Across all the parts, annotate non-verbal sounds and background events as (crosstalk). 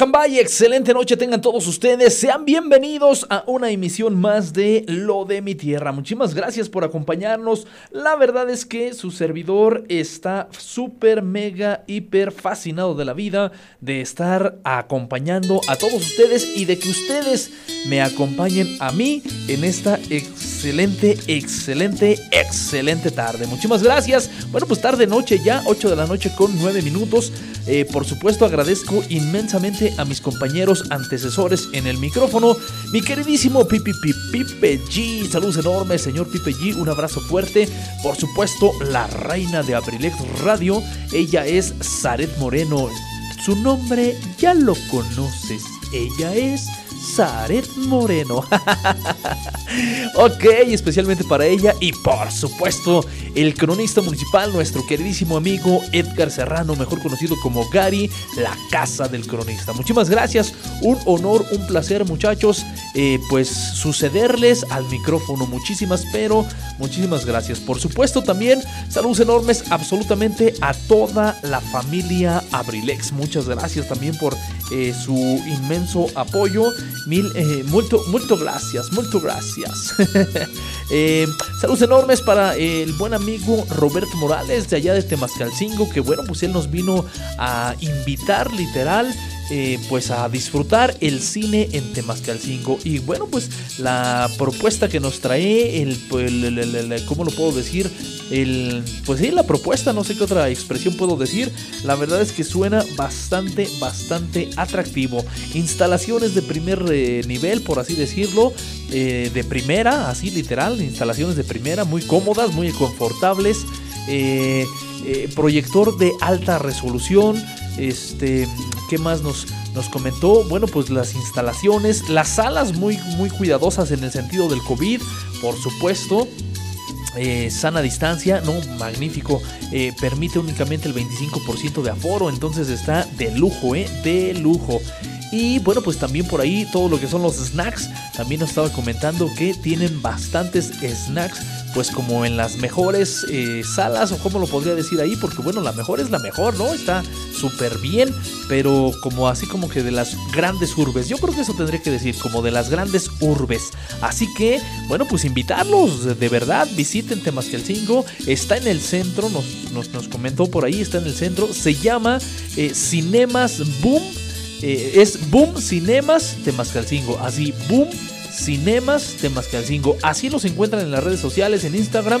Acambay? Excelente noche tengan todos ustedes. Sean bienvenidos a una emisión más de Lo de mi tierra. Muchísimas gracias por acompañarnos. La verdad es que su servidor está súper, mega, hiper fascinado de la vida, de estar acompañando a todos ustedes y de que ustedes me acompañen a mí en esta excelente, excelente, excelente tarde. Muchísimas gracias. Bueno, pues tarde noche ya, 8 de la noche con 9 minutos. Eh, por supuesto, agradezco inmensamente a mis compañeros antecesores en el micrófono. Mi queridísimo Pipi Pipe G. Saludos enormes, señor Pipe G. Un abrazo fuerte. Por supuesto, la reina de Abrilex Radio. Ella es Zaret Moreno. Su nombre ya lo conoces. Ella es Zaret Moreno. (laughs) ok, especialmente para ella y por supuesto el cronista municipal, nuestro queridísimo amigo Edgar Serrano, mejor conocido como Gary, la casa del cronista. Muchísimas gracias, un honor, un placer muchachos, eh, pues sucederles al micrófono. Muchísimas, pero muchísimas gracias. Por supuesto también saludos enormes absolutamente a toda la familia Abrilex. Muchas gracias también por eh, su inmenso apoyo. Mil, eh, mucho gracias, mucho gracias. (laughs) eh, saludos enormes para el buen amigo Roberto Morales de allá de Temascalcingo, que bueno, pues él nos vino a invitar literal. Eh, pues a disfrutar el cine en Temascalcingo. Y bueno pues la propuesta que nos trae el, el, cómo lo puedo decir el pues sí la propuesta no sé qué otra expresión puedo decir. La verdad es que suena bastante bastante atractivo. Instalaciones de primer eh, nivel por así decirlo eh, de primera así literal instalaciones de primera muy cómodas muy confortables. Proyector de alta resolución este qué más nos nos comentó, bueno, pues las instalaciones, las salas muy, muy cuidadosas en el sentido del COVID, por supuesto, eh, sana distancia, no, magnífico. eh, permite únicamente el 25% de aforo, entonces está de lujo, ¿eh? De lujo. Y bueno, pues también por ahí todo lo que son los snacks. También nos estaba comentando que tienen bastantes snacks, pues como en las mejores eh, salas, o como lo podría decir ahí, porque bueno, la mejor es la mejor, ¿no? Está súper bien, pero como así como que de las grandes urbes. Yo creo que eso tendría que decir, como de las grandes urbes. Así que, bueno, pues invitarlos, de verdad, visiten Temascalcingo, está en el centro, nos, nos, nos comentó por ahí, está en el centro, se llama eh, Cinemas Boom, eh, es Boom Cinemas Temascalcingo, así, Boom Cinemas Temascalcingo, así los encuentran en las redes sociales, en Instagram,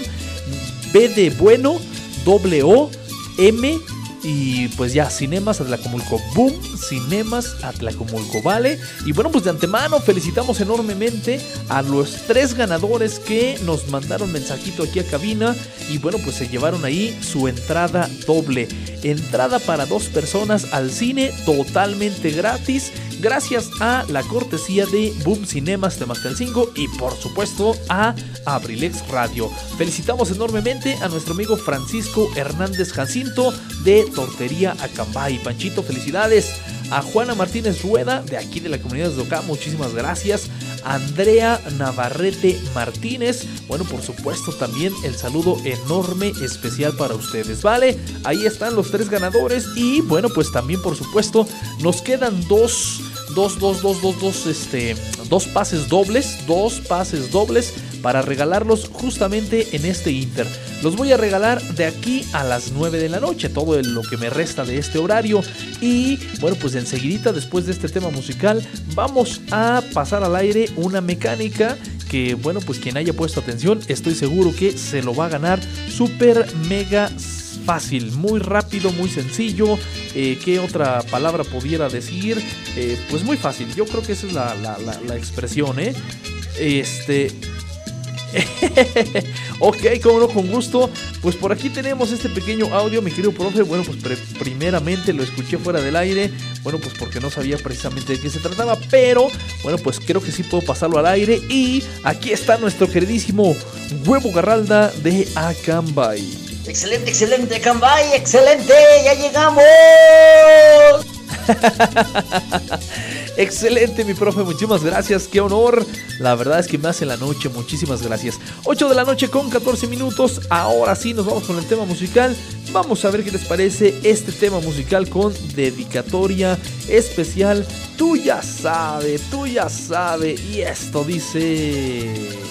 B de bueno, doble O, M y pues ya, Cinemas Atlacomulco. Boom, Cinemas Atlacomulco, ¿vale? Y bueno, pues de antemano felicitamos enormemente a los tres ganadores que nos mandaron mensajito aquí a cabina. Y bueno, pues se llevaron ahí su entrada doble. Entrada para dos personas al cine totalmente gratis. Gracias a la cortesía de Boom Cinemas Temascalcingo y por supuesto a Abrilex Radio. Felicitamos enormemente a nuestro amigo Francisco Hernández Jacinto de Tortería Acambay. Panchito, felicidades. A Juana Martínez Rueda de aquí de la comunidad de Docá, muchísimas gracias. Andrea Navarrete Martínez, bueno, por supuesto también el saludo enorme especial para ustedes, ¿vale? Ahí están los tres ganadores y bueno, pues también por supuesto nos quedan dos dos, dos, dos, dos, dos, este, dos pases dobles, dos pases dobles para regalarlos justamente en este Inter. Los voy a regalar de aquí a las 9 de la noche, todo lo que me resta de este horario. Y bueno, pues enseguidita después de este tema musical vamos a pasar al aire una mecánica que bueno, pues quien haya puesto atención estoy seguro que se lo va a ganar súper mega fácil, muy rápido, muy sencillo. Eh, ¿Qué otra palabra pudiera decir? Eh, pues muy fácil, yo creo que esa es la, la, la expresión, ¿eh? Este, (laughs) ok, como no, con gusto. Pues por aquí tenemos este pequeño audio, mi querido profe. Bueno, pues primeramente lo escuché fuera del aire. Bueno, pues porque no sabía precisamente de qué se trataba. Pero bueno, pues creo que sí puedo pasarlo al aire. Y aquí está nuestro queridísimo Huevo Garralda de Acambay. Excelente, excelente, Acambay, excelente, ya llegamos. (laughs) Excelente, mi profe, muchísimas gracias, qué honor. La verdad es que me hace la noche, muchísimas gracias. 8 de la noche con 14 minutos. Ahora sí, nos vamos con el tema musical. Vamos a ver qué les parece este tema musical con dedicatoria especial. Tú ya sabes, tú ya sabes. Y esto dice...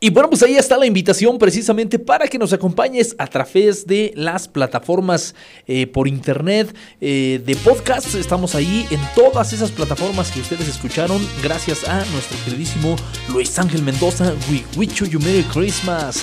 Y bueno, pues ahí está la invitación precisamente para que nos acompañes a través de las plataformas eh, por internet eh, de podcast. Estamos ahí en todas esas plataformas que ustedes escucharon gracias a nuestro queridísimo Luis Ángel Mendoza. We wish you Merry Christmas.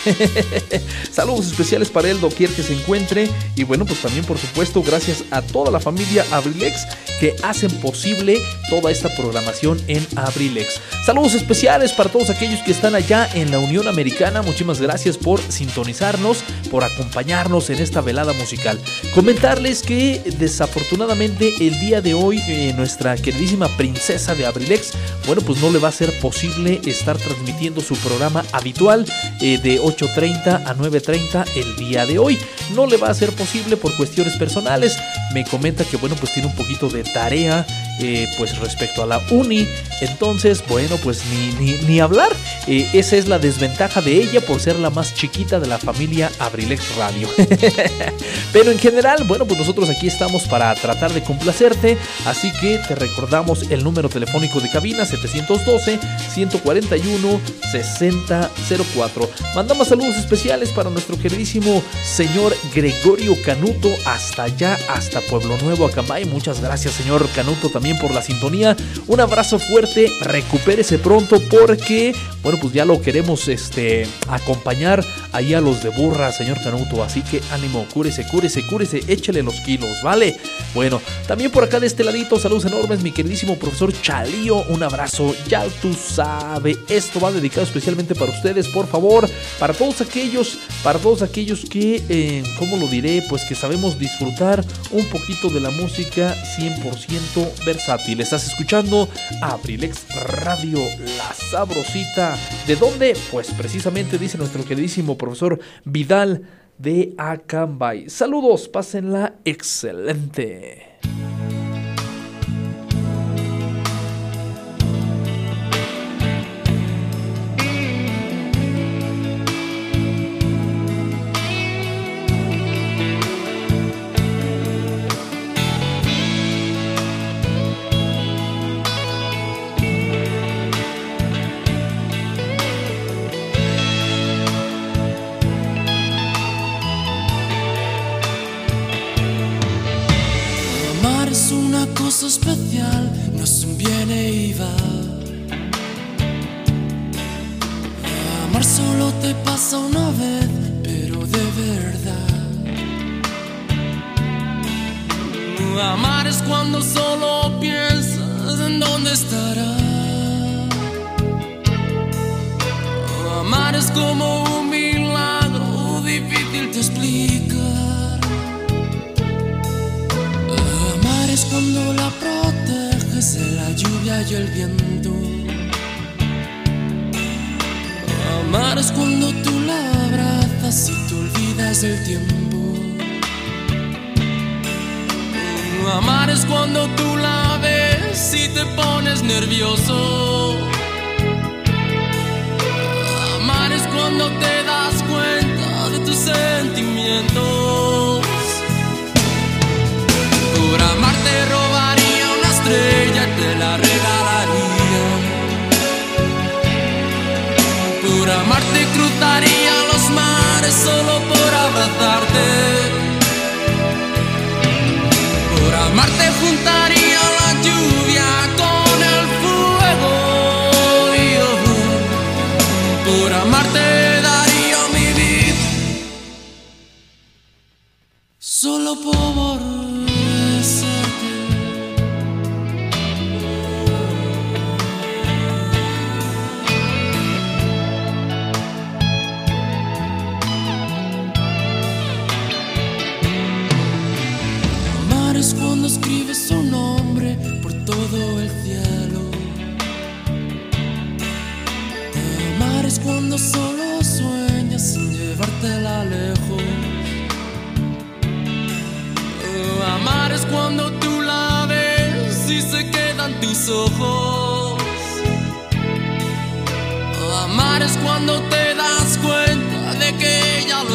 (laughs) Saludos especiales para él, doquier que se encuentre. Y bueno, pues también por supuesto gracias a toda la familia Abrilex que hacen posible toda esta programación en Abrilex. Saludos especiales para todos aquellos que están allá en la Unión Americana. Muchísimas gracias por sintonizarnos, por acompañarnos en esta velada musical. Comentarles que desafortunadamente el día de hoy eh, nuestra queridísima princesa de Abrilex, bueno, pues no le va a ser posible estar transmitiendo su programa habitual eh, de 8.30 a 9.30 el día de hoy. No le va a ser posible por cuestiones personales. Me comenta que, bueno, pues tiene un poquito de tarea eh, pues respecto a la uni. Entonces, bueno, pues ni, ni, ni hablar. Eh, esa es la desventaja de ella por ser la más chiquita de la familia Abrilex Radio. (laughs) Pero en general, bueno, pues nosotros aquí estamos para tratar de complacerte. Así que te recordamos el número telefónico de cabina 712-141-6004. Mandamos saludos especiales para nuestro queridísimo señor Gregorio Canuto hasta allá, hasta Pueblo Nuevo, Acambay. Muchas gracias, señor Canuto, por la sintonía. Un abrazo fuerte, recupérese pronto porque, bueno, pues ya lo queremos este, acompañar ahí a los de burra, señor Canuto. Así que ánimo, cúrese, cúrese, cúrese, échele los kilos, ¿vale? Bueno, también por acá de este ladito, saludos enormes, mi queridísimo profesor Chalío. Un abrazo, ya tú sabes. Esto va dedicado especialmente para ustedes, por favor, para todos aquellos, para todos aquellos que, eh, ¿cómo lo diré? Pues que sabemos disfrutar un poquito de la música 100% versátil. Estás escuchando Abrilex Radio, la sabrosita. ¿De dónde? Pues precisamente dice nuestro queridísimo profesor Vidal de Acambay. Saludos, pásenla excelente. Especial, no es un viene y va. Amar solo te pasa una vez, pero de verdad. Amar es cuando solo te pones nervioso.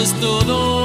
Es todo.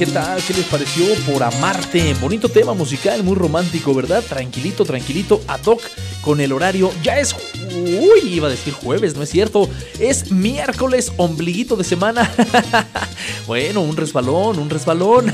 ¿Qué, pa- ¿Qué tal? ¿Qué les pareció por amarte? Bonito tema musical, muy romántico, ¿verdad? Tranquilito, tranquilito, ad hoc con el horario. Ya es. Uy, iba a decir jueves, no es cierto. Es miércoles, ombliguito de semana. (laughs) bueno, un resbalón, un resbalón.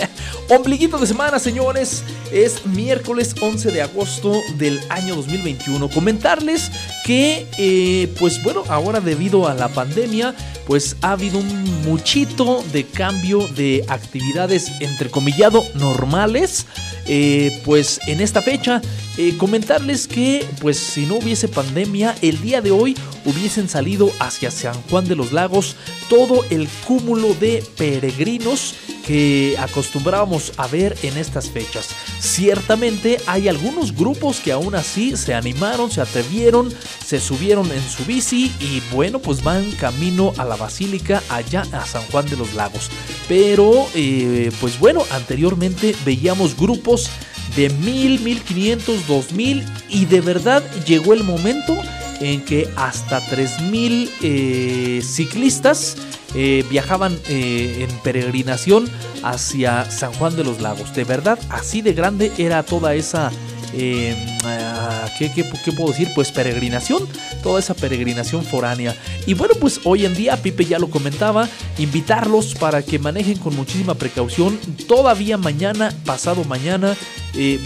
(laughs) ombliguito de semana, señores. Es miércoles 11 de agosto del año 2021. Comentarles que, eh, pues bueno, ahora debido a la pandemia, pues ha habido un muchito de cambio de actividades entrecomillado normales. Eh, pues en esta fecha, eh, comentarles que pues si no hubiese pandemia, el día de hoy hubiesen salido hacia San Juan de los Lagos todo el cúmulo de peregrinos que acostumbrábamos a ver en estas fechas. Ciertamente hay algunos grupos que aún así se animaron, se atrevieron, se subieron en su bici y bueno, pues van camino a la basílica allá a San Juan de los Lagos. Pero eh, pues bueno, anteriormente veíamos grupos de 1000, 1500, 2000 y de verdad llegó el momento en que hasta 3000 eh, ciclistas eh, viajaban eh, en peregrinación hacia San Juan de los Lagos. De verdad, así de grande era toda esa... eh, ah, ¿qué, qué, puedo decir? Pues peregrinación, toda esa peregrinación foránea. Y bueno, pues hoy en día, Pipe ya lo comentaba, invitarlos para que manejen con muchísima precaución. Todavía mañana, pasado mañana,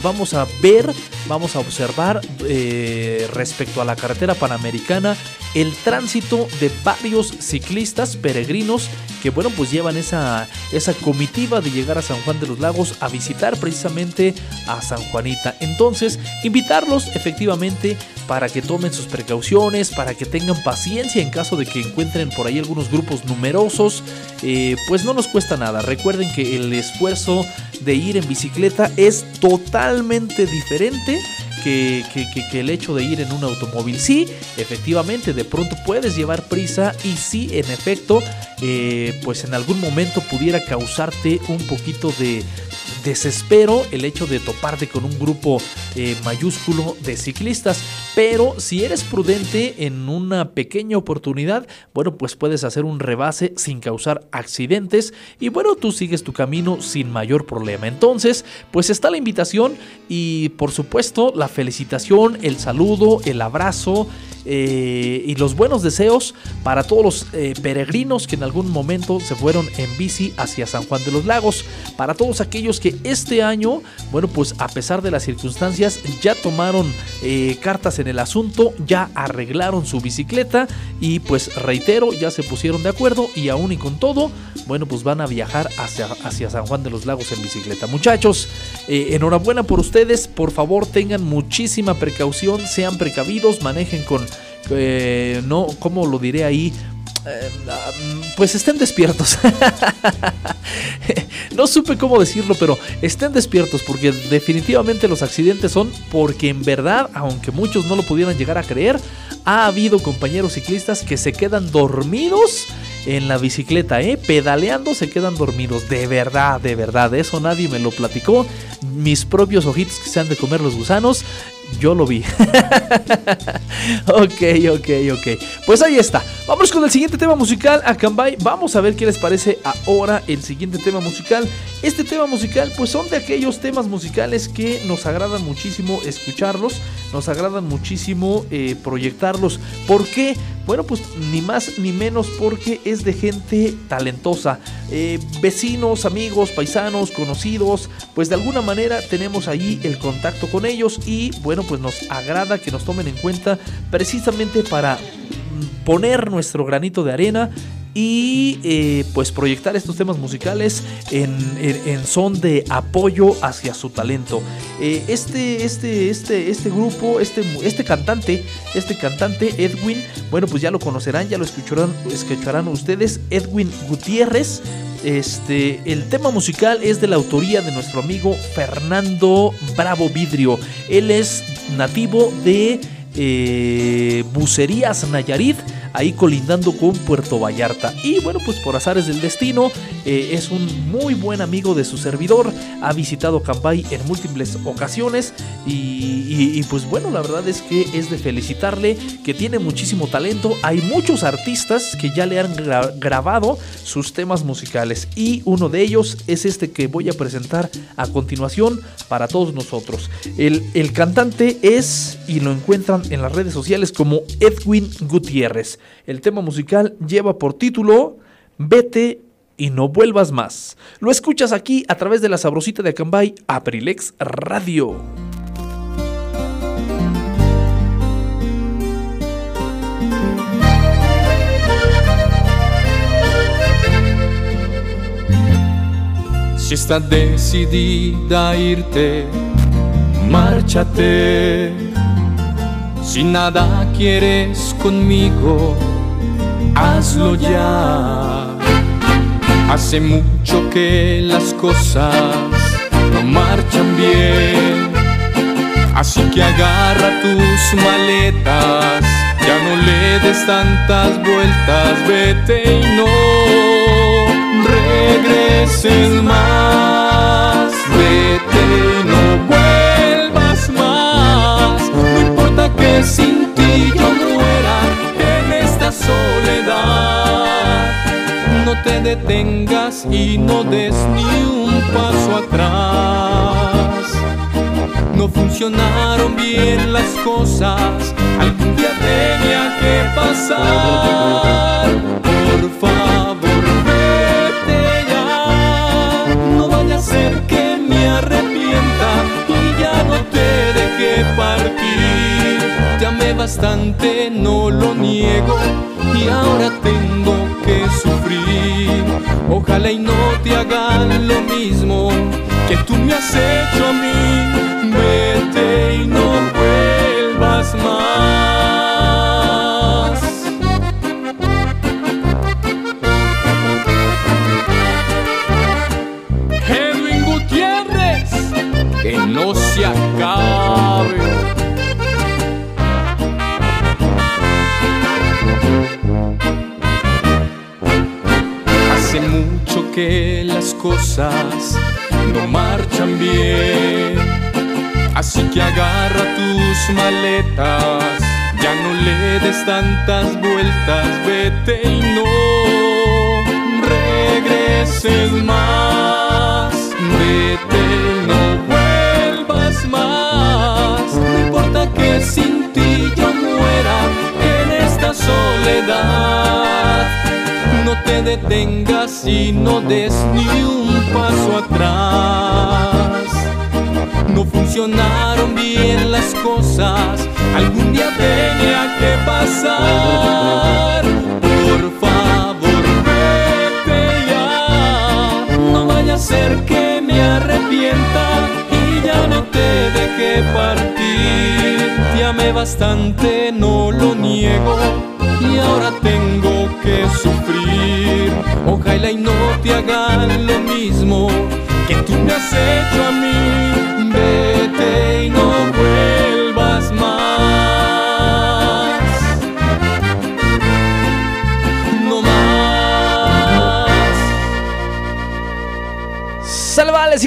vamos a ver, vamos a observar respecto a la carretera panamericana el tránsito de varios ciclistas peregrinos que bueno pues llevan esa, esa comitiva de llegar a San Juan de los Lagos a visitar precisamente a San Juanita. Entonces invitarlos efectivamente para que tomen sus precauciones, para que tengan paciencia en caso de que encuentren por ahí algunos grupos numerosos, eh, pues no nos cuesta nada. Recuerden que el esfuerzo de ir en bicicleta es totalmente diferente que, que- que- el hecho de ir en un automóvil. Sí, efectivamente, de pronto puedes llevar prisa y sí, en efecto, eh, pues en algún momento pudiera causarte un poquito de desespero el hecho de toparte con un grupo eh, mayúsculo de ciclistas. Pero si eres prudente en una pequeña oportunidad, bueno, pues puedes hacer un rebase sin causar accidentes y bueno, tú sigues tu camino sin mayor problema. Entonces, pues está la invitación y por supuesto la felicitación, el saludo, el abrazo eh, y los buenos deseos para todos los eh, peregrinos que en algún momento se fueron en bici hacia San Juan de los Lagos, para todos aquellos que este año, bueno, pues a pesar de las circunstancias, ya tomaron eh, cartas en el asunto, ya arreglaron su bicicleta y pues reitero, ya se pusieron de acuerdo y aún y con todo, bueno, pues van a viajar hacia, hacia San Juan de los Lagos en bicicleta. Muchachos, eh, enhorabuena por ustedes, por favor tengan muchísima precaución, sean precavidos, manejen con, eh, no, ¿cómo lo diré ahí? Eh, pues estén despiertos. (laughs) no supe cómo decirlo, pero estén despiertos porque definitivamente los accidentes son porque en verdad, aunque muchos no lo pudieran llegar a creer, ha habido compañeros ciclistas que se quedan dormidos en la bicicleta, ¿eh? Pedaleando se quedan dormidos. De verdad, de verdad. Eso nadie me lo platicó. Mis propios ojitos que se han de comer los gusanos. Yo lo vi. (laughs) ok, ok, ok. Pues ahí está. Vamos con el siguiente tema musical, Akambay. Vamos a ver qué les parece ahora el siguiente tema musical. Este tema musical, pues son de aquellos temas musicales que nos agradan muchísimo escucharlos, nos agradan muchísimo eh, proyectarlos. ¿Por qué? Bueno, pues ni más ni menos porque es de gente talentosa. Eh, vecinos, amigos, paisanos, conocidos, pues de alguna manera tenemos ahí el contacto con ellos y bueno, pues nos agrada que nos tomen en cuenta precisamente para poner nuestro granito de arena y eh, pues proyectar estos temas musicales en, son de apoyo hacia su talento. Eh, este, este, este, este grupo, este, este cantante, este cantante Edwin, bueno pues ya lo conocerán, ya lo escucharán, escucharán ustedes, Edwin Gutiérrez. Este, el tema musical es de la autoría de nuestro amigo Fernando Bravo Vidrio. Él es nativo de eh, Bucerías Nayarit ahí colindando con Puerto Vallarta. Y bueno, pues por azares del destino, eh, es un muy buen amigo de su servidor, ha visitado Cambay en múltiples ocasiones y, pues bueno, la verdad es que es de felicitarle, que tiene muchísimo talento, hay muchos artistas que ya le han grabado sus temas musicales y uno de ellos es este que voy a presentar a continuación para todos nosotros. El, el cantante es, y lo encuentran en las redes sociales como Edwin Gutiérrez. El tema musical lleva por título Vete y no vuelvas más. Lo escuchas aquí a través de la sabrosita de Acambay, Aprilex Radio. Si estás decidida a irte, márchate si nada quieres conmigo, hazlo ya. Hace mucho que las cosas no marchan bien. Así que agarra tus maletas, ya no le des tantas vueltas, vete y no regreses más, vete y no vuelvas sin ti yo muera en esta soledad. No te detengas y no des ni un paso atrás. No funcionaron bien las cosas, algún día tenía que pasar. Por favor, bastante, no lo niego, y ahora tengo que sufrir. Ojalá y no te hagan lo mismo que tú me has hecho a mí. Cosas no marchan bien. Así que agarra tus maletas, ya no le des tantas vueltas, vete y no regreses más, vete y no vuelvas más. No importa que sin ti yo muera en esta soledad te detengas y no des ni un paso atrás. No funcionaron bien las cosas, algún día tenía que pasar. Por favor, vete ya, no vaya a ser que me arrepienta y ya no te deje partir. Te amé bastante, no lo niego, y ahora tengo te hagan lo mismo que tú me has hecho a mí.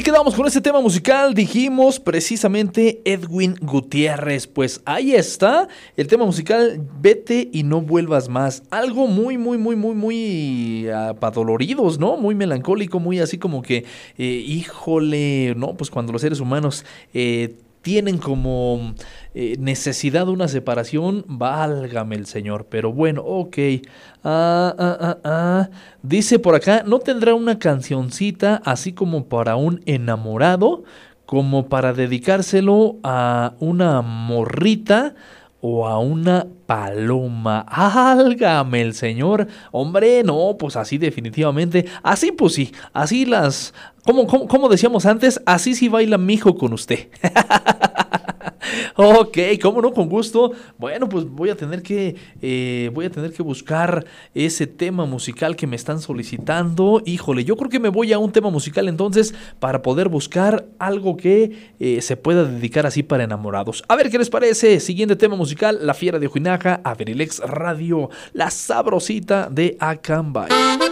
Quedamos con este tema musical. Dijimos precisamente Edwin Gutiérrez. Pues ahí está el tema musical Vete y no vuelvas más. Algo muy, muy, muy, muy, muy apadoloridos, ¿no? Muy melancólico, muy así como que, eh, híjole, ¿no? Pues cuando los seres humanos eh, tienen como eh, necesidad de una separación, válgame el Señor. Pero bueno, ok. Ah, ah, ah, ah. Dice por acá, ¿no tendrá una cancioncita así como para un enamorado? Como para dedicárselo a una morrita o a una paloma. Álgame el Señor. Hombre, no, pues así definitivamente. Así pues sí, así las... Como, como, decíamos antes, así sí baila mi hijo con usted. (laughs) ok, cómo no, con gusto. Bueno, pues voy a tener que eh, voy a tener que buscar ese tema musical que me están solicitando. Híjole, yo creo que me voy a un tema musical entonces para poder buscar algo que eh, se pueda dedicar así para enamorados. A ver qué les parece. Siguiente tema musical, La Fiera de Ojinaja, Averilex Radio, la sabrosita de Acambay.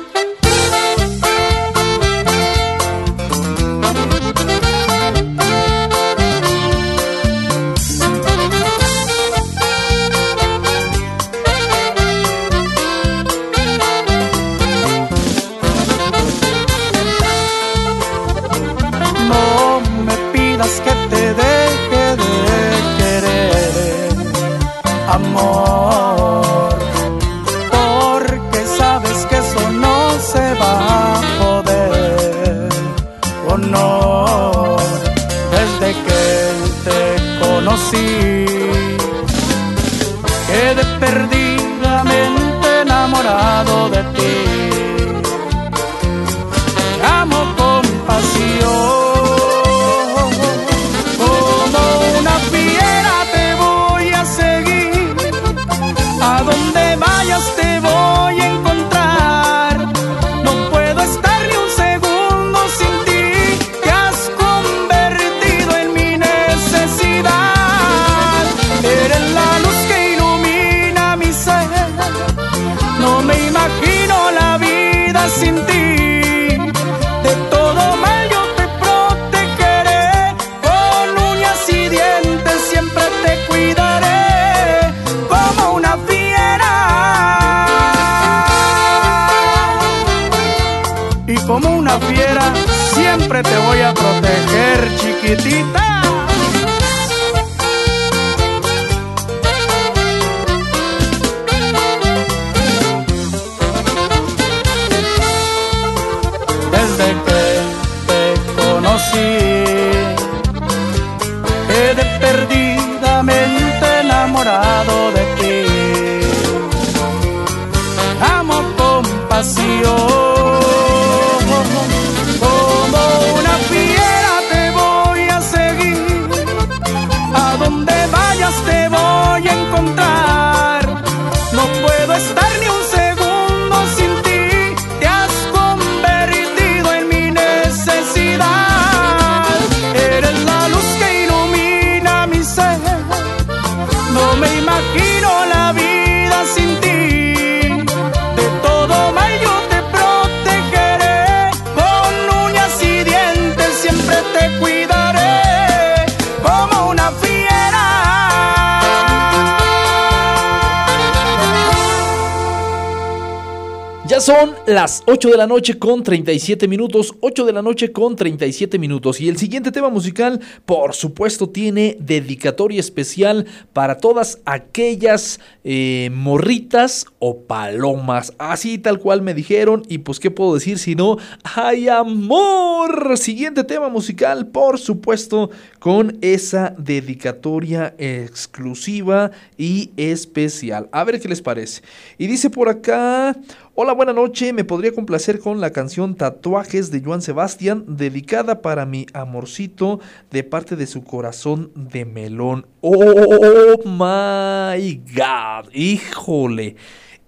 Las 8 de la noche con 37 minutos, 8 de la noche con 37 minutos. Y el siguiente tema musical, por supuesto, tiene dedicatoria especial para todas aquellas eh, morritas o palomas. Así tal cual me dijeron. Y pues, ¿qué puedo decir si no? ¡Ay, amor! Siguiente tema musical, por supuesto, con esa dedicatoria exclusiva y especial. A ver qué les parece. Y dice por acá... Hola, buena noche. Me podría complacer con la canción Tatuajes de Joan Sebastián, dedicada para mi amorcito de parte de su corazón de melón. Oh my God. Híjole.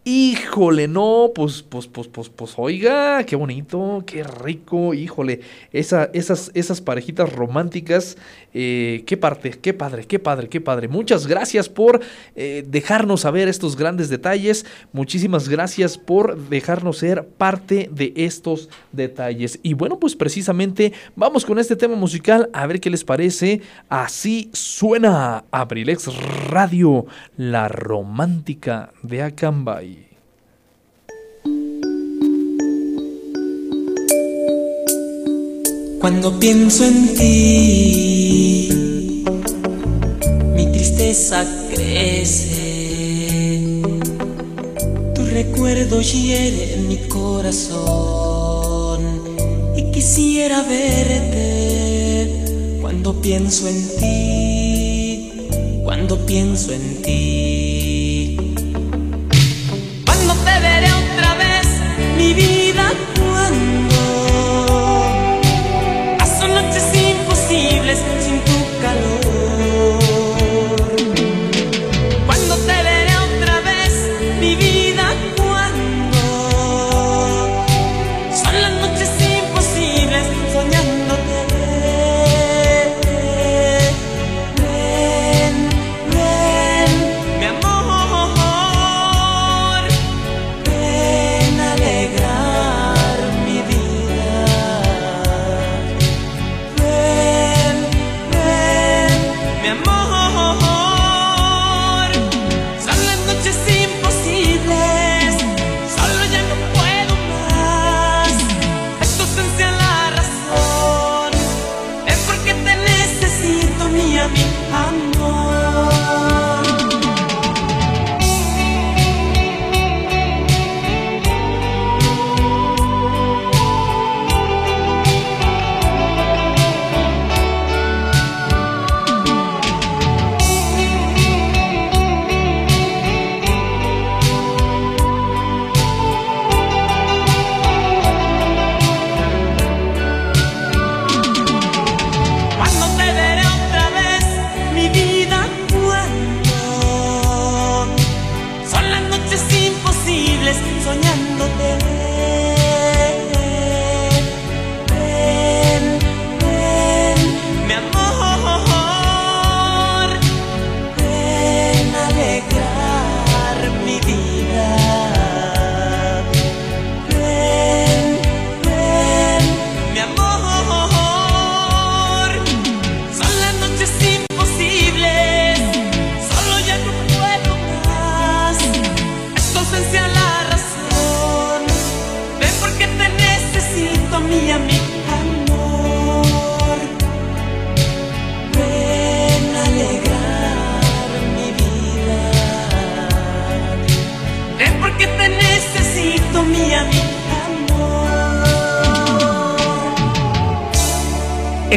Híjole, no, pues, pues, pues, pues, pues, oiga, qué bonito, qué rico, híjole, esa, esas, esas parejitas románticas, eh, qué parte, qué padre, qué padre, qué padre. Muchas gracias por eh, dejarnos saber estos grandes detalles, muchísimas gracias por dejarnos ser parte de estos detalles. Y bueno, pues precisamente vamos con este tema musical, a ver qué les parece. Así suena Abrilex Radio, la romántica de Acambay. Cuando pienso en ti, mi tristeza crece. Tu recuerdo hiere mi corazón y quisiera verte. Cuando pienso en ti, cuando pienso en ti. Cuando te veré otra vez, mi vida, cuando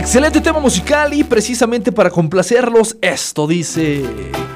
Excelente tema musical y precisamente para complacerlos, esto dice...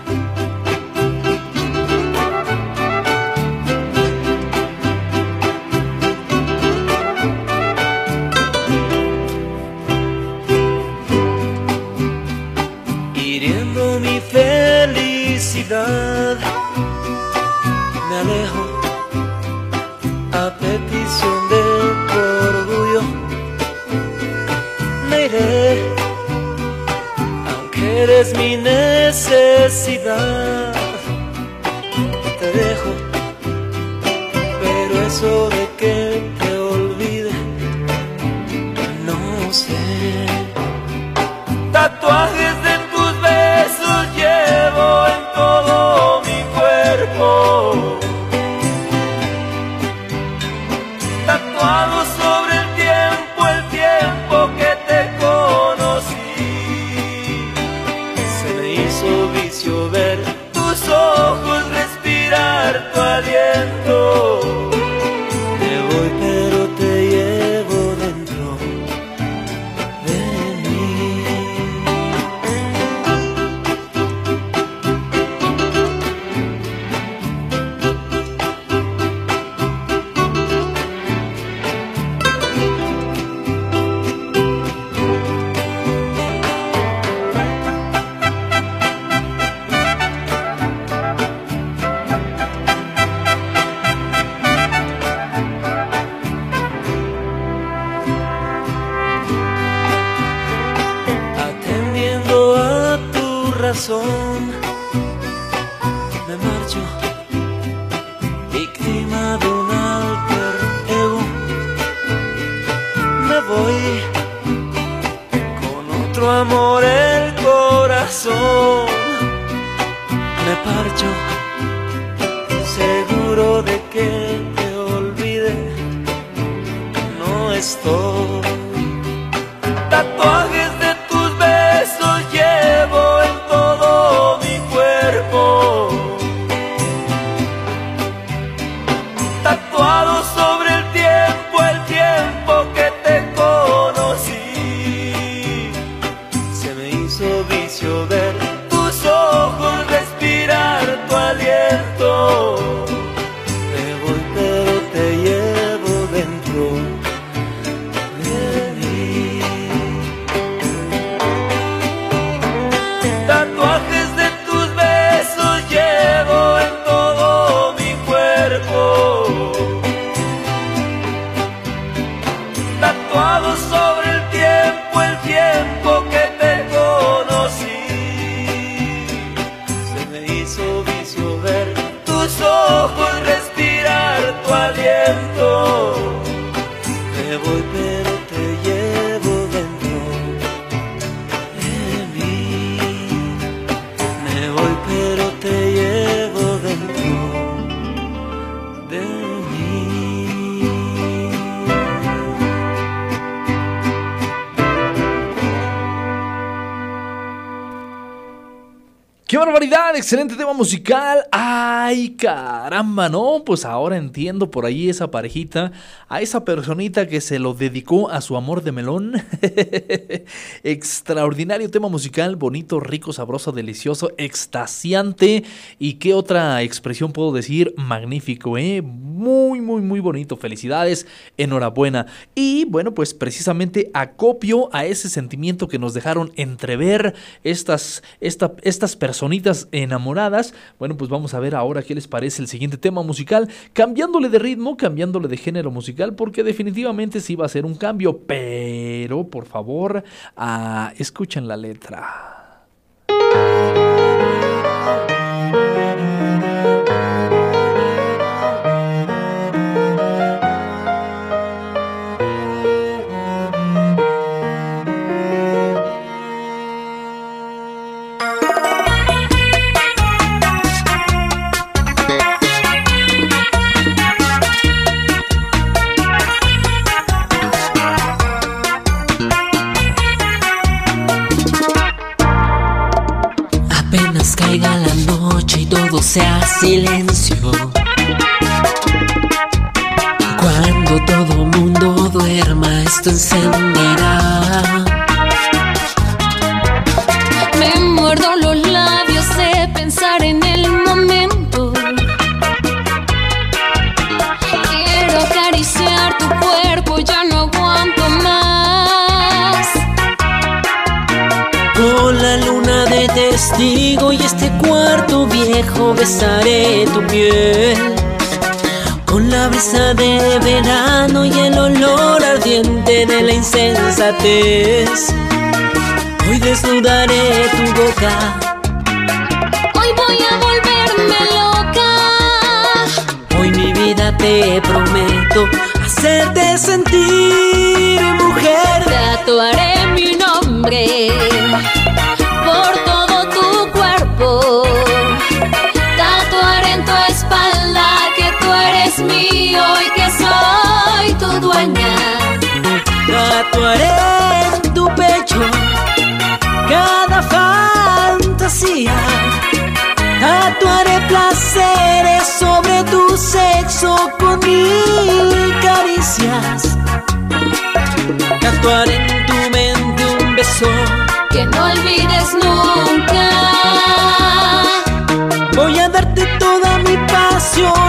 Excelente tema musical. ¡Ay, caramba! No, pues ahora entiendo por ahí esa parejita, a esa personita que se lo dedicó a su amor de melón. (laughs) Extraordinario tema musical, bonito, rico, sabroso, delicioso, extasiante. ¿Y qué otra expresión puedo decir? Magnífico, ¿eh? Muy, muy, muy bonito. Felicidades, enhorabuena. Y bueno, pues precisamente acopio a ese sentimiento que nos dejaron entrever estas, esta- estas personitas enamoradas. Bueno, pues vamos a ver ahora qué les parece el siguiente tema musical, cambiándole de ritmo, cambiándole de género musical, porque definitivamente sí va a ser un cambio, pero por favor, ah, escuchen la letra. Sea silencio. Cuando todo mundo duerma, esto encenderá. Me muerdo los labios de pensar en el momento. Quiero acariciar tu cuerpo, ya no aguanto más. Con la luna de testigo y este viejo besaré tu piel. Con la brisa de verano y el olor ardiente de la insensatez. Hoy desnudaré tu boca. Hoy voy a volverme loca. Hoy mi vida te prometo hacerte tu dueña. Tatuaré en tu pecho cada fantasía. Tatuaré placeres sobre tu sexo con mil caricias. Tatuaré en tu mente un beso que no olvides nunca. Voy a darte toda mi pasión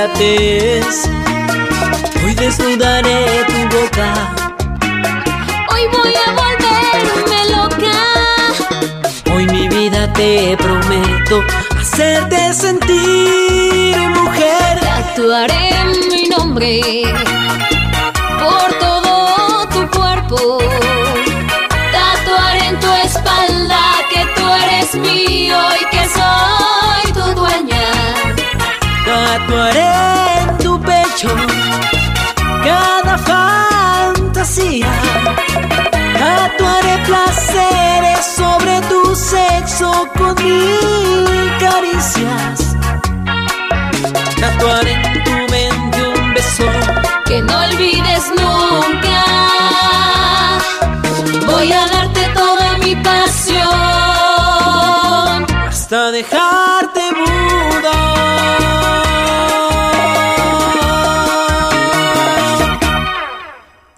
insensatez. Hoy desnudaré tu boca. Hoy voy a volverme loca. Hoy mi vida te prometo hacerte sentir mujer. Tatuaré mi nombre por todo tu cuerpo. Tatuaré en tu espalda que tú eres mío y que soy. Tatuaré en tu pecho cada fantasía. Tatuaré placeres sobre tu sexo con mil caricias. Tatuaré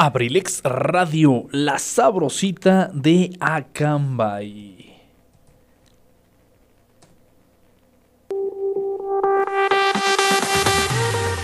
Abrilex Radio, la sabrosita de Acambay.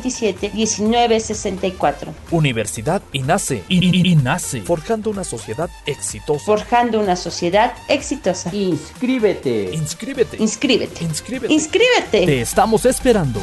127 1964. Universidad INACE. INACE. Forjando una sociedad exitosa. Forjando una sociedad exitosa. Inscríbete. Inscríbete. Inscríbete. Inscríbete. Inscríbete. Te estamos esperando.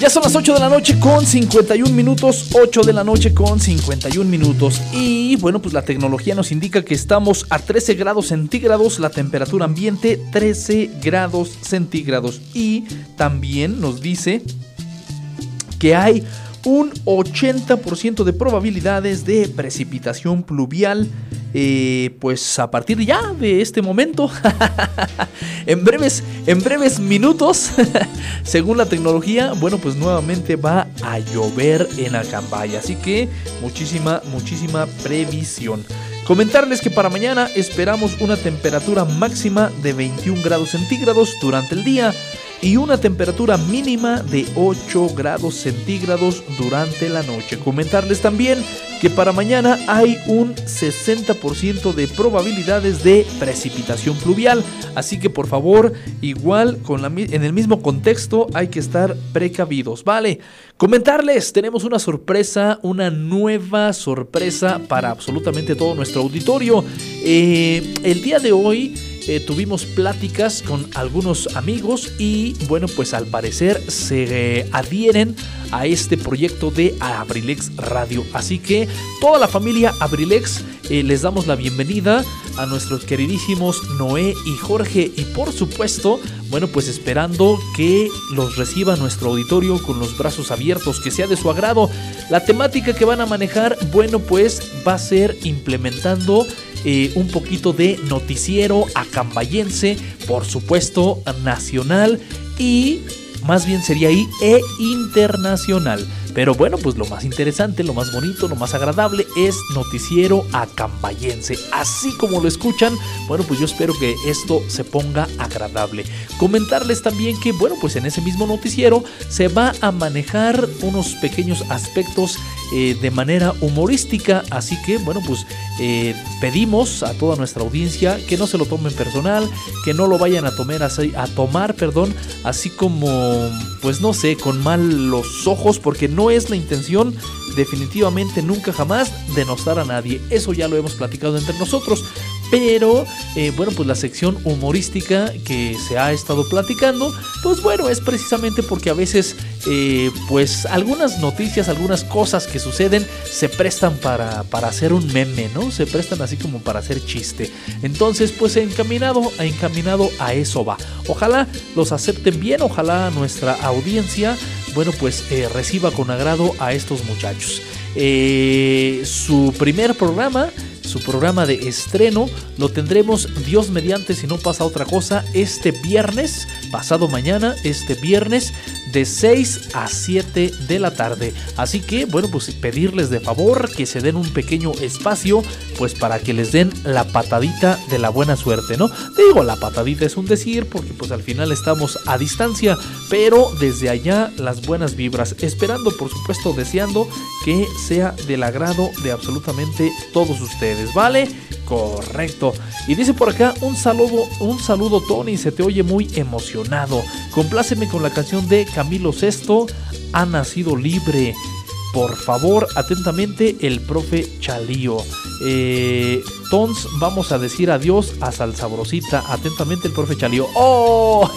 Ya son las 8 de la noche con 51 minutos, 8 de la noche con 51 minutos. Y bueno, pues la tecnología nos indica que estamos a 13 grados centígrados, la temperatura ambiente 13 grados centígrados. Y también nos dice que hay un 80% de probabilidades de precipitación pluvial. eh, pues a partir ya de este momento, (laughs) en breves, en breves minutos, (laughs) según la tecnología, bueno, pues nuevamente va a llover en Acambay. Así que muchísima, muchísima previsión. Comentarles que para mañana esperamos una temperatura máxima de 21 grados centígrados durante el día y una temperatura mínima de 8 grados centígrados durante la noche. Comentarles también que para mañana hay un 60% de probabilidades de precipitación pluvial, así que por favor, igual con la, en el mismo contexto hay que estar precavidos, ¿vale? Comentarles, tenemos una sorpresa, una nueva sorpresa para absolutamente todo nuestro auditorio. Eh, el día de hoy eh, tuvimos pláticas con algunos amigos y bueno, pues al parecer se eh, adhieren a este proyecto de Abrilex Radio. Así que toda la familia Abrilex eh, les damos la bienvenida a nuestros queridísimos Noé y Jorge y por supuesto, bueno, pues esperando que los reciba nuestro auditorio con los brazos abiertos, que sea de su agrado. La temática que van a manejar, bueno, pues va a ser implementando un poquito de noticiero acambayense, por supuesto nacional y más bien sería ahí e internacional. Pero bueno, pues lo más interesante, lo más bonito, lo más agradable es noticiero acambayense. Así como lo escuchan, bueno, pues yo espero que esto se ponga agradable. Comentarles también que, bueno, pues en ese mismo noticiero se va a manejar unos pequeños aspectos eh, de manera humorística. Así que, bueno, pues eh, pedimos a toda nuestra audiencia que no se lo tomen personal, que no lo vayan a tomar así, así como, pues no sé, con mal los ojos, porque no es la intención definitivamente nunca jamás denostar a nadie. Eso ya lo hemos platicado entre nosotros. Pero eh, bueno, pues la sección humorística que se ha estado platicando, pues bueno, es precisamente porque a veces eh, pues algunas noticias, algunas cosas que suceden se prestan para, para hacer un meme, ¿no? Se prestan así como para hacer chiste. Entonces pues encaminado, encaminado a eso va. Ojalá los acepten bien, ojalá nuestra audiencia, bueno pues eh, reciba con agrado a estos muchachos. Su primer programa su programa de estreno. Lo tendremos Dios mediante si no pasa otra cosa este viernes, pasado mañana, este viernes de 6 a 7 de la tarde. Así que, bueno, pues pedirles de favor que se den un pequeño espacio, pues para que les den la patadita de la buena suerte, ¿no? Digo, la patadita es un decir, porque pues al final estamos a distancia, pero desde allá las buenas vibras, esperando, por supuesto, deseando que sea del agrado de absolutamente todos ustedes. ¿Vale? Correcto. Y dice por acá, un saludo, un saludo Tony, se te oye muy emocionado. Compláceme con la canción de Camilo VI, Ha nacido libre. Por favor, atentamente, el profe Chalío. Eh, Tons, vamos a decir adiós a Salsabrosita. Atentamente, el profe Chalío. ¡Oh!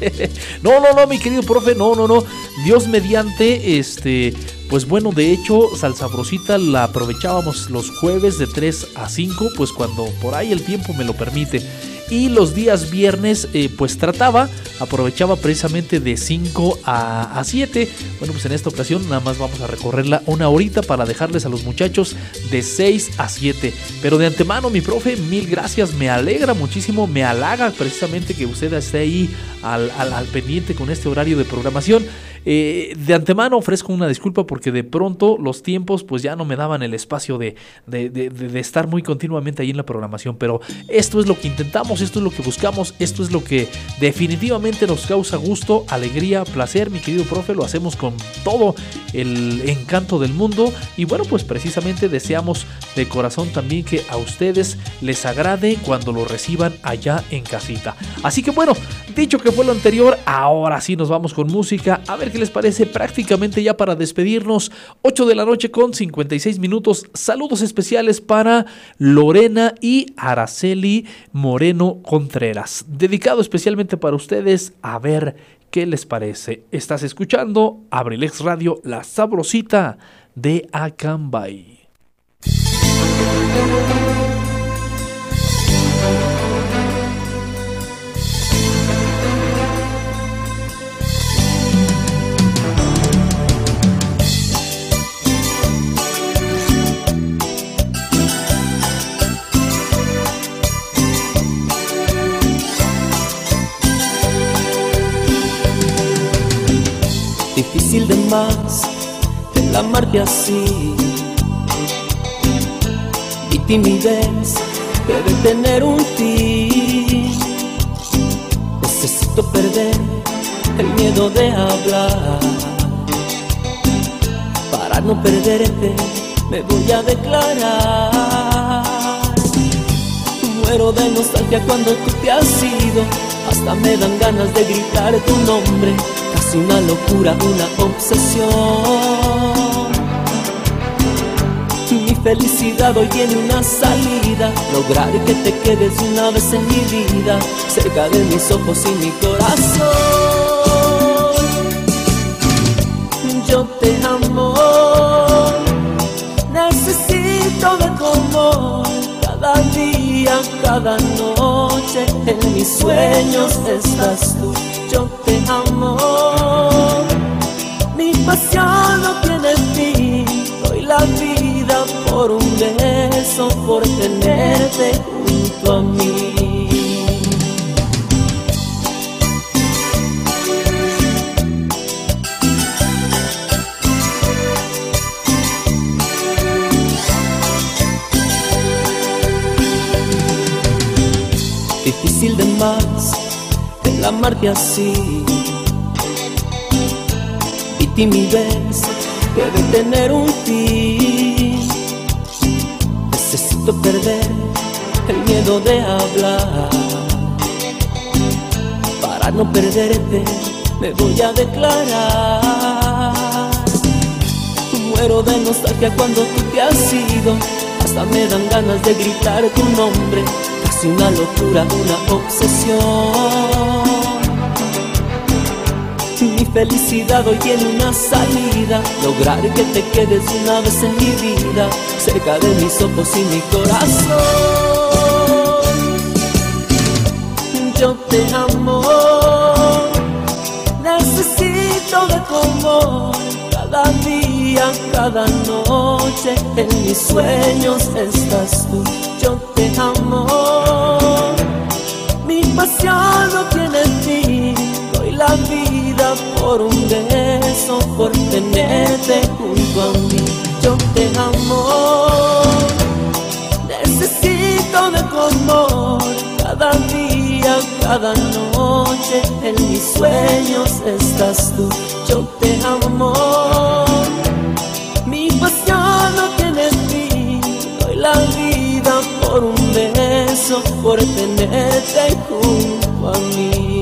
(laughs) no, no, no, mi querido profe, no, no, no. Dios mediante, este. Pues bueno, de hecho, Salsabrosita la aprovechábamos los jueves de 3 a 5, pues cuando por ahí el tiempo me lo permite. Y los días viernes, eh, pues trataba, aprovechaba precisamente de 5 a, a 7. Bueno, pues en esta ocasión nada más vamos a recorrerla una horita para dejarles a los muchachos de 6 a 7. Pero de antemano, mi profe, mil gracias. Me alegra muchísimo, me halaga precisamente que usted esté ahí al, al, pendiente con este horario de programación. Eh, de antemano ofrezco una disculpa porque de pronto los tiempos pues ya no me daban el espacio de, de, de, de, estar muy continuamente ahí en la programación. Pero esto es lo que intentamos, esto es lo que buscamos, esto es lo que definitivamente nos causa gusto, alegría, placer, mi querido profe. Lo hacemos con todo el encanto del mundo. Y bueno, pues precisamente deseamos de corazón también que a ustedes les agrade cuando lo reciban allá en casita. Así que bueno, dicho que fue lo anterior, ahora sí nos vamos con música. A ver qué les parece prácticamente ya para despedirnos. 8 de la noche con 56 minutos. Saludos especiales para Lorena y Araceli Moreno Contreras. Dedicado especialmente para ustedes. A ver qué les parece. Estás escuchando Abrilex Radio, la sabrosita de Acambay. Más el amarte así. Mi timidez debe tener un fin. Necesito perder el miedo de hablar. Para no perderte me voy a declarar. Muero de nostalgia cuando tú te has ido. Hasta me dan ganas de gritar tu nombre casi una locura, una obsesión. Mi felicidad hoy tiene una salida, lograr que te quedes una vez en mi vida, cerca de mis ojos y mi corazón. Yo te amo, necesito de tu amor. Cada día, cada noche, en mis sueños estás tú yo te amo. Mi pasión no tiene fin, doy la vida por un beso, por tenerte junto a mí. Difícil de más el amarte así. Timidez debe tener un fin. Necesito perder el miedo de hablar. Para no perderte, me voy a declarar. Muero de nostalgia cuando tú te has ido. Hasta me dan ganas de gritar tu nombre. Casi una locura, una obsesión. Felicidad hoy tiene una salida. Lograr que te quedes una vez en mi vida Cerca de mis ojos y mi corazón. Yo te amo Necesito de tu amor. Cada día, cada noche En mis sueños estás tú. Yo te amo Mi pasión no tiene fin. Doy la vida por un beso, por tenerte junto a mí. Yo te amo, necesito de tu amor. Cada día, cada noche, en mis sueños estás tú. Yo te amo, mi pasión no tiene fin. Doy la vida por un beso, por tenerte junto a mí.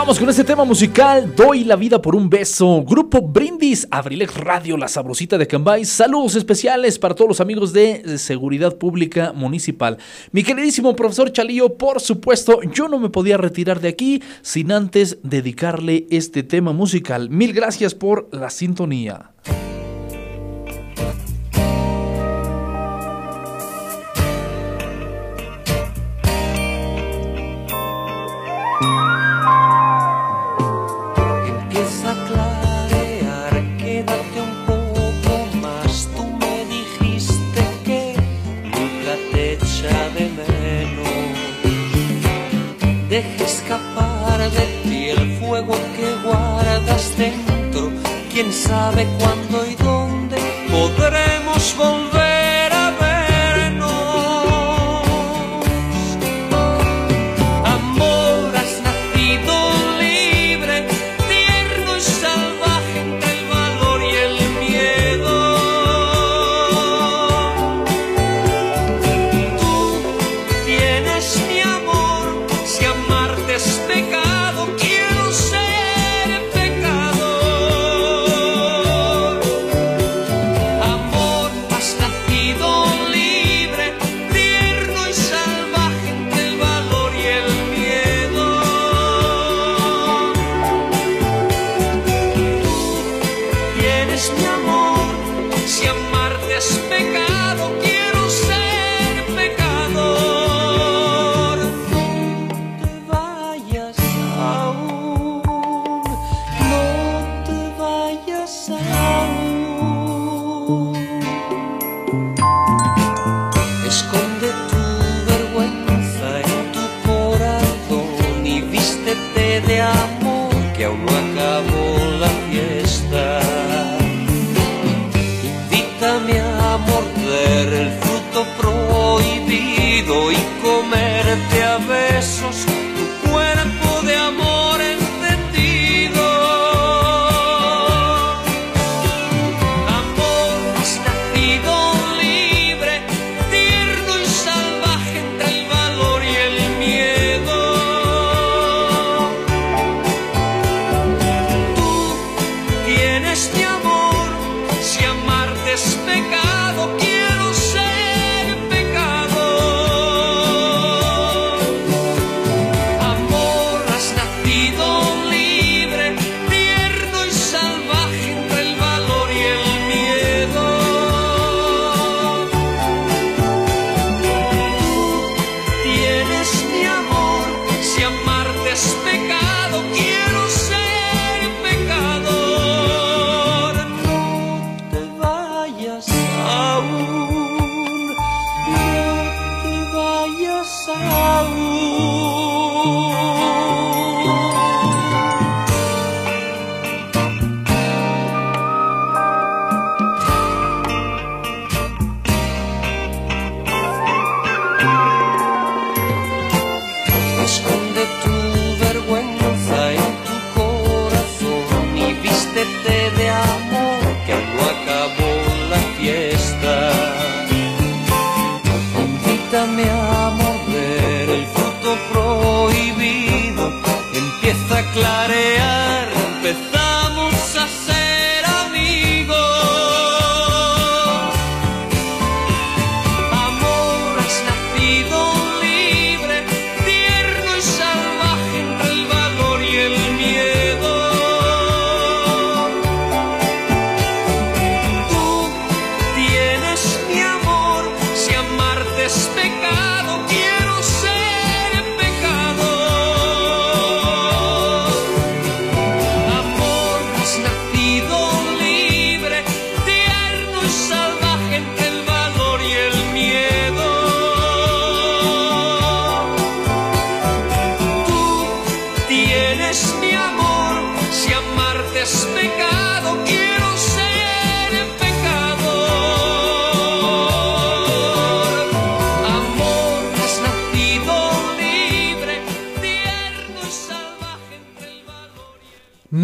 Quedamos con este tema musical, Doy la vida por un beso. Grupo Brindis, Abrilex Radio, La Sabrosita de Cambay. Saludos especiales para todos los amigos de Seguridad Pública Municipal. Mi queridísimo profesor Chalío, por supuesto, yo no me podía retirar de aquí sin antes dedicarle este tema musical. Mil gracias por la sintonía. Deja escapar de ti el fuego que guardas dentro. Quién sabe cuándo y dónde podremos volver вишня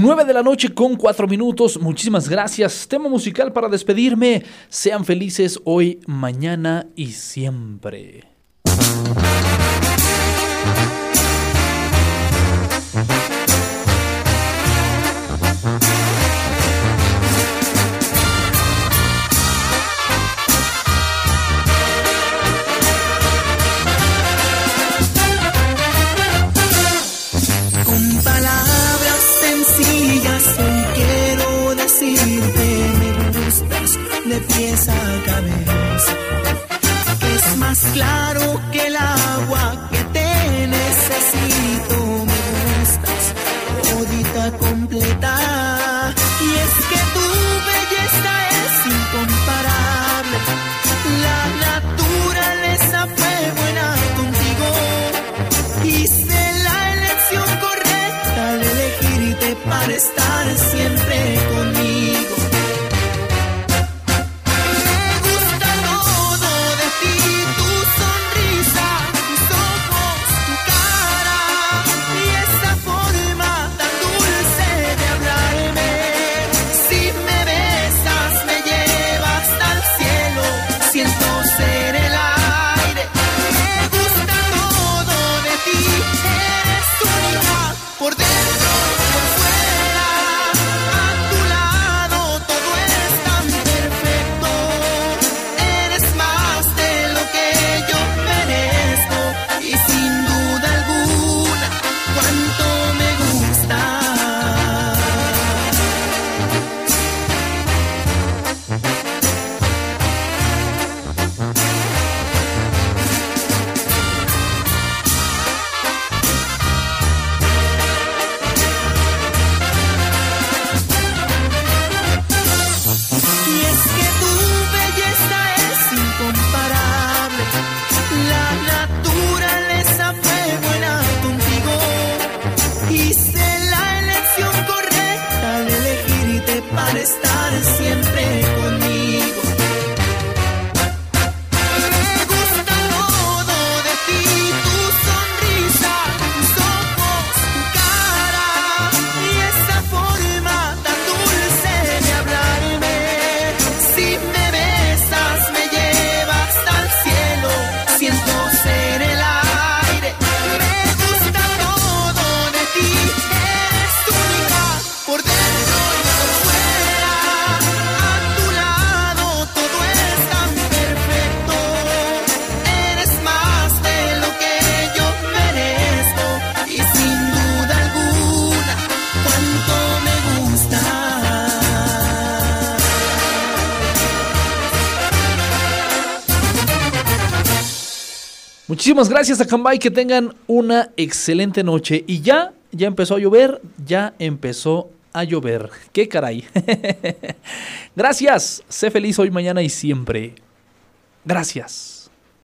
9 de la noche con 4 minutos. Muchísimas gracias. Tema musical para despedirme. Sean felices hoy, mañana y siempre. Muchísimas gracias a Cambay, que tengan una excelente noche. Y ya, ya empezó a llover, ya empezó a llover. ¡Qué caray! (laughs) gracias, sé feliz hoy, mañana y siempre. Gracias.